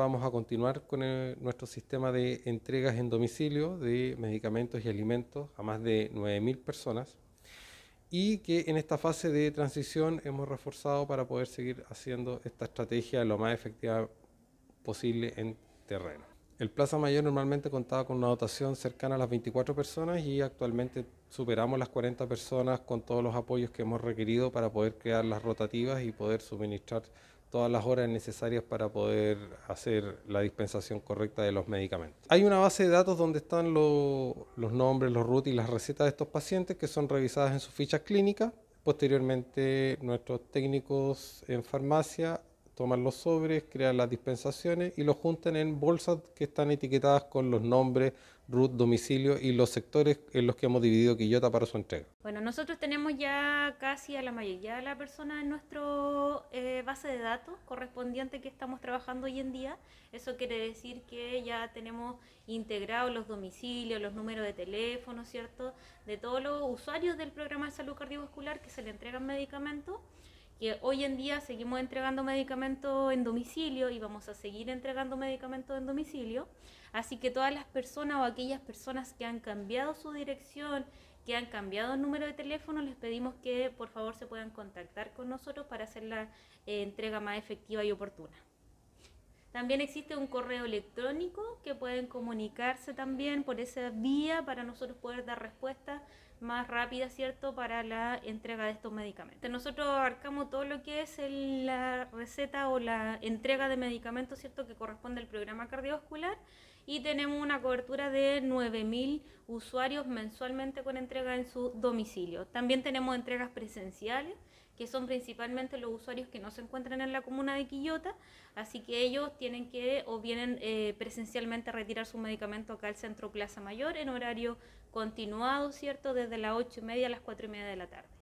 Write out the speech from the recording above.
vamos a continuar con el- nuestro sistema de entregas en domicilio de medicamentos y alimentos a más de 9.000 personas y que en esta fase de transición hemos reforzado para poder seguir haciendo esta estrategia lo más efectiva posible en terreno. El Plaza Mayor normalmente contaba con una dotación cercana a las 24 personas y actualmente superamos las 40 personas con todos los apoyos que hemos requerido para poder crear las rotativas y poder suministrar todas las horas necesarias para poder hacer la dispensación correcta de los medicamentos. Hay una base de datos donde están lo- los nombres, los routes y las recetas de estos pacientes que son revisadas en sus fichas clínicas. Posteriormente, nuestros técnicos en farmacia toman los sobres, crean las dispensaciones y los juntan en bolsas que están etiquetadas con los nombres, root, domicilio y los sectores en los que hemos dividido Quillota para su entrega. Bueno, nosotros tenemos ya casi a la mayoría de la persona en nuestro base de datos correspondiente que estamos trabajando hoy en día. Eso quiere decir que ya tenemos integrados los domicilios, los números de teléfono, ¿cierto? De todos los usuarios del programa de salud cardiovascular que se le entregan medicamentos que hoy en día seguimos entregando medicamentos en domicilio y vamos a seguir entregando medicamentos en domicilio. Así que todas las personas o aquellas personas que han cambiado su dirección, que han cambiado el número de teléfono, les pedimos que por favor se puedan contactar con nosotros para hacer la eh, entrega más efectiva y oportuna. También existe un correo electrónico que pueden comunicarse también por esa vía para nosotros poder dar respuesta más rápida, ¿cierto?, para la entrega de estos medicamentos. Nosotros abarcamos todo lo que es la receta o la entrega de medicamentos, ¿cierto?, que corresponde al programa cardiovascular y tenemos una cobertura de 9.000 usuarios mensualmente con entrega en su domicilio. También tenemos entregas presenciales que son principalmente los usuarios que no se encuentran en la comuna de Quillota, así que ellos tienen que o vienen eh, presencialmente a retirar su medicamento acá al Centro Plaza Mayor en horario continuado, ¿cierto? Desde las ocho y media a las cuatro y media de la tarde.